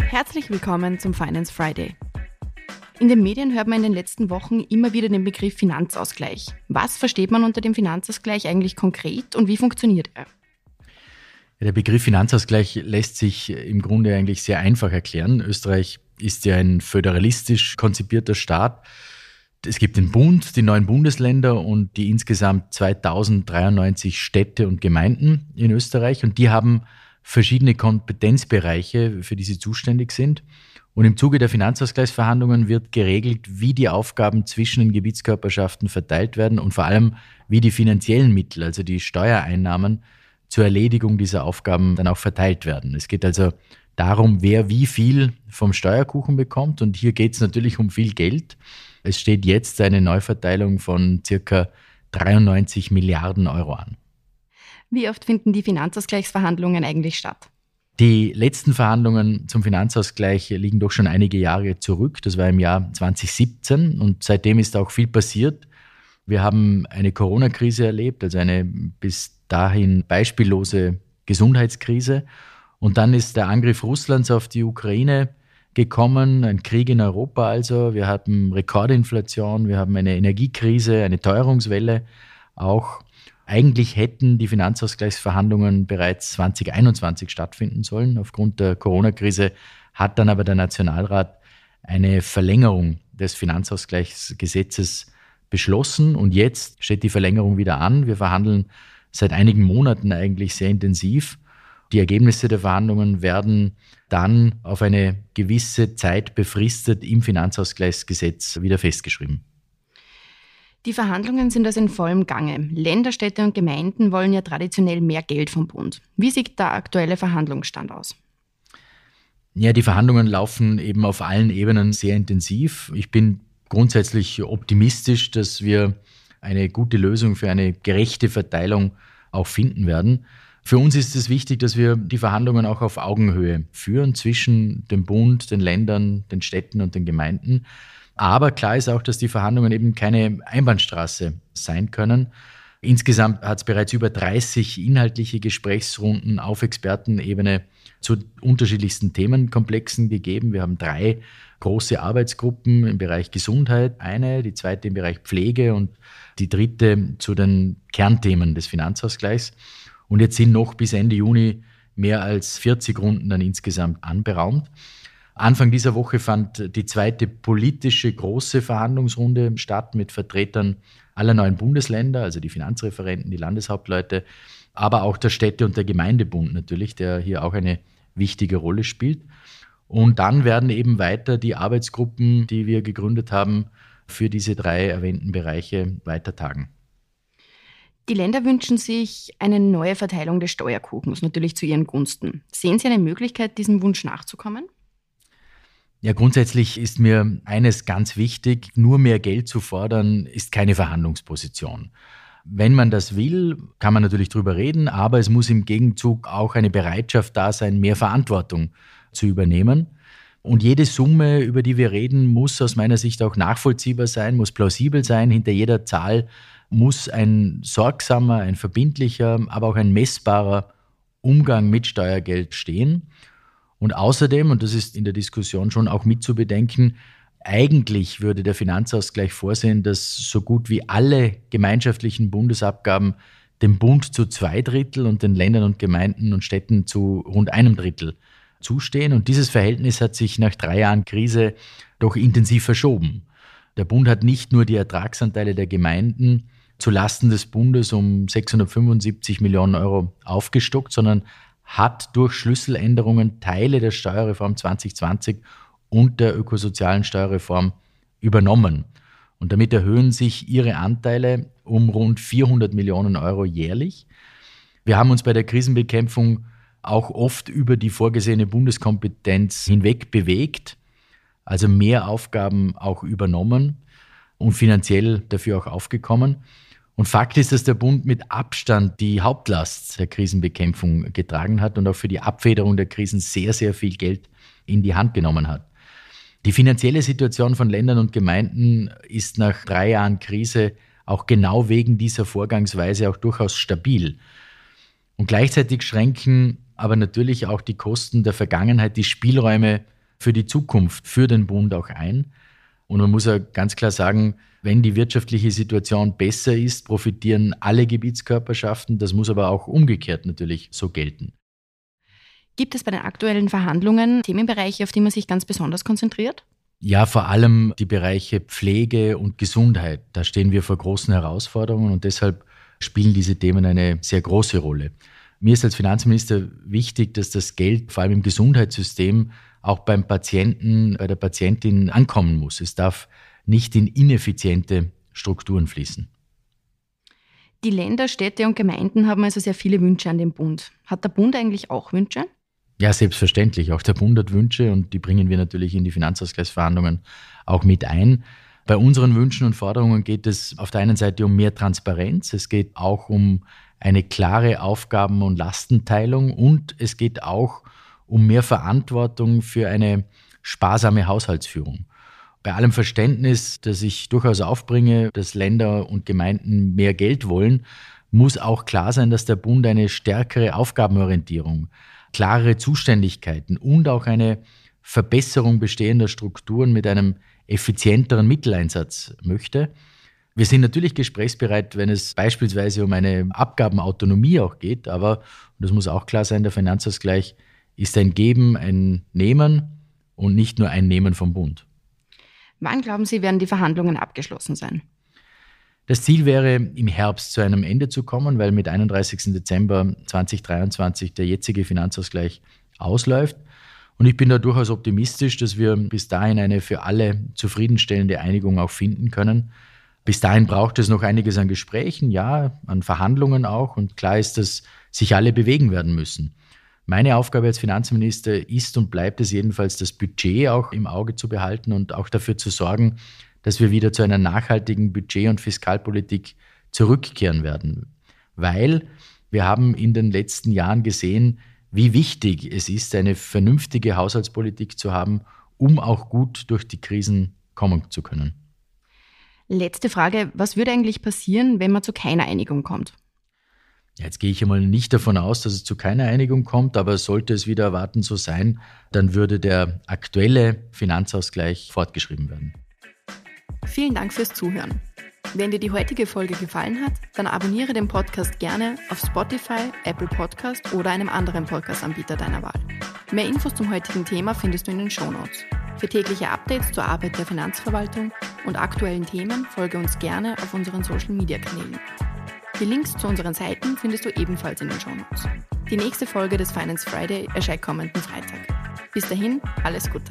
Herzlich willkommen zum Finance Friday. In den Medien hört man in den letzten Wochen immer wieder den Begriff Finanzausgleich. Was versteht man unter dem Finanzausgleich eigentlich konkret und wie funktioniert er? Der Begriff Finanzausgleich lässt sich im Grunde eigentlich sehr einfach erklären. Österreich ist ja ein föderalistisch konzipierter Staat. Es gibt den Bund, die neuen Bundesländer und die insgesamt 2093 Städte und Gemeinden in Österreich. Und die haben verschiedene Kompetenzbereiche, für die sie zuständig sind. Und im Zuge der Finanzausgleichsverhandlungen wird geregelt, wie die Aufgaben zwischen den Gebietskörperschaften verteilt werden und vor allem, wie die finanziellen Mittel, also die Steuereinnahmen, zur Erledigung dieser Aufgaben dann auch verteilt werden. Es geht also darum, wer wie viel vom Steuerkuchen bekommt. Und hier geht es natürlich um viel Geld. Es steht jetzt eine Neuverteilung von circa 93 Milliarden Euro an. Wie oft finden die Finanzausgleichsverhandlungen eigentlich statt? Die letzten Verhandlungen zum Finanzausgleich liegen doch schon einige Jahre zurück. Das war im Jahr 2017 und seitdem ist auch viel passiert. Wir haben eine Corona-Krise erlebt, also eine bis dahin beispiellose Gesundheitskrise. Und dann ist der Angriff Russlands auf die Ukraine gekommen, ein Krieg in Europa also. Wir haben Rekordinflation, wir haben eine Energiekrise, eine Teuerungswelle auch. Eigentlich hätten die Finanzausgleichsverhandlungen bereits 2021 stattfinden sollen. Aufgrund der Corona-Krise hat dann aber der Nationalrat eine Verlängerung des Finanzausgleichsgesetzes beschlossen und jetzt steht die Verlängerung wieder an. Wir verhandeln seit einigen Monaten eigentlich sehr intensiv. Die Ergebnisse der Verhandlungen werden dann auf eine gewisse Zeit befristet im Finanzausgleichsgesetz wieder festgeschrieben. Die Verhandlungen sind also in vollem Gange. Länder, Städte und Gemeinden wollen ja traditionell mehr Geld vom Bund. Wie sieht der aktuelle Verhandlungsstand aus? Ja, die Verhandlungen laufen eben auf allen Ebenen sehr intensiv. Ich bin grundsätzlich optimistisch, dass wir eine gute Lösung für eine gerechte Verteilung auch finden werden. Für uns ist es wichtig, dass wir die Verhandlungen auch auf Augenhöhe führen zwischen dem Bund, den Ländern, den Städten und den Gemeinden. Aber klar ist auch, dass die Verhandlungen eben keine Einbahnstraße sein können. Insgesamt hat es bereits über 30 inhaltliche Gesprächsrunden auf Expertenebene zu unterschiedlichsten Themenkomplexen gegeben. Wir haben drei große Arbeitsgruppen im Bereich Gesundheit, eine, die zweite im Bereich Pflege und die dritte zu den Kernthemen des Finanzausgleichs. Und jetzt sind noch bis Ende Juni mehr als 40 Runden dann insgesamt anberaumt. Anfang dieser Woche fand die zweite politische große Verhandlungsrunde statt mit Vertretern aller neuen Bundesländer, also die Finanzreferenten, die Landeshauptleute, aber auch der Städte- und der Gemeindebund natürlich, der hier auch eine wichtige Rolle spielt. Und dann werden eben weiter die Arbeitsgruppen, die wir gegründet haben, für diese drei erwähnten Bereiche weiter tagen. Die Länder wünschen sich eine neue Verteilung des Steuerkuchens, natürlich zu ihren Gunsten. Sehen Sie eine Möglichkeit, diesem Wunsch nachzukommen? Ja, grundsätzlich ist mir eines ganz wichtig, nur mehr Geld zu fordern, ist keine Verhandlungsposition. Wenn man das will, kann man natürlich drüber reden, aber es muss im Gegenzug auch eine Bereitschaft da sein, mehr Verantwortung zu übernehmen. Und jede Summe, über die wir reden, muss aus meiner Sicht auch nachvollziehbar sein, muss plausibel sein. Hinter jeder Zahl muss ein sorgsamer, ein verbindlicher, aber auch ein messbarer Umgang mit Steuergeld stehen. Und außerdem, und das ist in der Diskussion schon auch mitzubedenken, eigentlich würde der Finanzausgleich vorsehen, dass so gut wie alle gemeinschaftlichen Bundesabgaben dem Bund zu zwei Drittel und den Ländern und Gemeinden und Städten zu rund einem Drittel zustehen. Und dieses Verhältnis hat sich nach drei Jahren Krise doch intensiv verschoben. Der Bund hat nicht nur die Ertragsanteile der Gemeinden zu Lasten des Bundes um 675 Millionen Euro aufgestockt, sondern hat durch Schlüsseländerungen Teile der Steuerreform 2020 und der ökosozialen Steuerreform übernommen. Und damit erhöhen sich ihre Anteile um rund 400 Millionen Euro jährlich. Wir haben uns bei der Krisenbekämpfung auch oft über die vorgesehene Bundeskompetenz hinweg bewegt, also mehr Aufgaben auch übernommen und finanziell dafür auch aufgekommen. Und Fakt ist, dass der Bund mit Abstand die Hauptlast der Krisenbekämpfung getragen hat und auch für die Abfederung der Krisen sehr, sehr viel Geld in die Hand genommen hat. Die finanzielle Situation von Ländern und Gemeinden ist nach drei Jahren Krise auch genau wegen dieser Vorgangsweise auch durchaus stabil. Und gleichzeitig schränken aber natürlich auch die Kosten der Vergangenheit die Spielräume für die Zukunft, für den Bund auch ein. Und man muss ja ganz klar sagen, wenn die wirtschaftliche Situation besser ist, profitieren alle Gebietskörperschaften. Das muss aber auch umgekehrt natürlich so gelten. Gibt es bei den aktuellen Verhandlungen Themenbereiche, auf die man sich ganz besonders konzentriert? Ja, vor allem die Bereiche Pflege und Gesundheit. Da stehen wir vor großen Herausforderungen und deshalb spielen diese Themen eine sehr große Rolle. Mir ist als Finanzminister wichtig, dass das Geld vor allem im Gesundheitssystem auch beim Patienten, bei der Patientin ankommen muss. Es darf nicht in ineffiziente Strukturen fließen. Die Länder, Städte und Gemeinden haben also sehr viele Wünsche an den Bund. Hat der Bund eigentlich auch Wünsche? Ja, selbstverständlich. Auch der Bund hat Wünsche und die bringen wir natürlich in die Finanzausgleichsverhandlungen auch mit ein. Bei unseren Wünschen und Forderungen geht es auf der einen Seite um mehr Transparenz, es geht auch um eine klare Aufgaben- und Lastenteilung und es geht auch um mehr Verantwortung für eine sparsame Haushaltsführung. Bei allem Verständnis, das ich durchaus aufbringe, dass Länder und Gemeinden mehr Geld wollen, muss auch klar sein, dass der Bund eine stärkere Aufgabenorientierung, klarere Zuständigkeiten und auch eine Verbesserung bestehender Strukturen mit einem effizienteren Mitteleinsatz möchte. Wir sind natürlich gesprächsbereit, wenn es beispielsweise um eine Abgabenautonomie auch geht, aber, das muss auch klar sein, der Finanzausgleich ist ein Geben, ein Nehmen und nicht nur ein Nehmen vom Bund. Wann glauben Sie, werden die Verhandlungen abgeschlossen sein? Das Ziel wäre, im Herbst zu einem Ende zu kommen, weil mit 31. Dezember 2023 der jetzige Finanzausgleich ausläuft. Und ich bin da durchaus optimistisch, dass wir bis dahin eine für alle zufriedenstellende Einigung auch finden können. Bis dahin braucht es noch einiges an Gesprächen, ja, an Verhandlungen auch. Und klar ist, dass sich alle bewegen werden müssen. Meine Aufgabe als Finanzminister ist und bleibt es jedenfalls, das Budget auch im Auge zu behalten und auch dafür zu sorgen, dass wir wieder zu einer nachhaltigen Budget- und Fiskalpolitik zurückkehren werden. Weil wir haben in den letzten Jahren gesehen, wie wichtig es ist, eine vernünftige Haushaltspolitik zu haben, um auch gut durch die Krisen kommen zu können. Letzte Frage, was würde eigentlich passieren, wenn man zu keiner Einigung kommt? Jetzt gehe ich einmal nicht davon aus, dass es zu keiner Einigung kommt, aber sollte es wieder erwarten so sein, dann würde der aktuelle Finanzausgleich fortgeschrieben werden. Vielen Dank fürs Zuhören. Wenn dir die heutige Folge gefallen hat, dann abonniere den Podcast gerne auf Spotify, Apple Podcast oder einem anderen Podcast-Anbieter deiner Wahl. Mehr Infos zum heutigen Thema findest du in den Show Notes. Für tägliche Updates zur Arbeit der Finanzverwaltung und aktuellen Themen folge uns gerne auf unseren Social-Media-Kanälen. Die Links zu unseren Seiten findest du ebenfalls in den Shownotes. Die nächste Folge des Finance Friday erscheint kommenden Freitag. Bis dahin, alles Gute.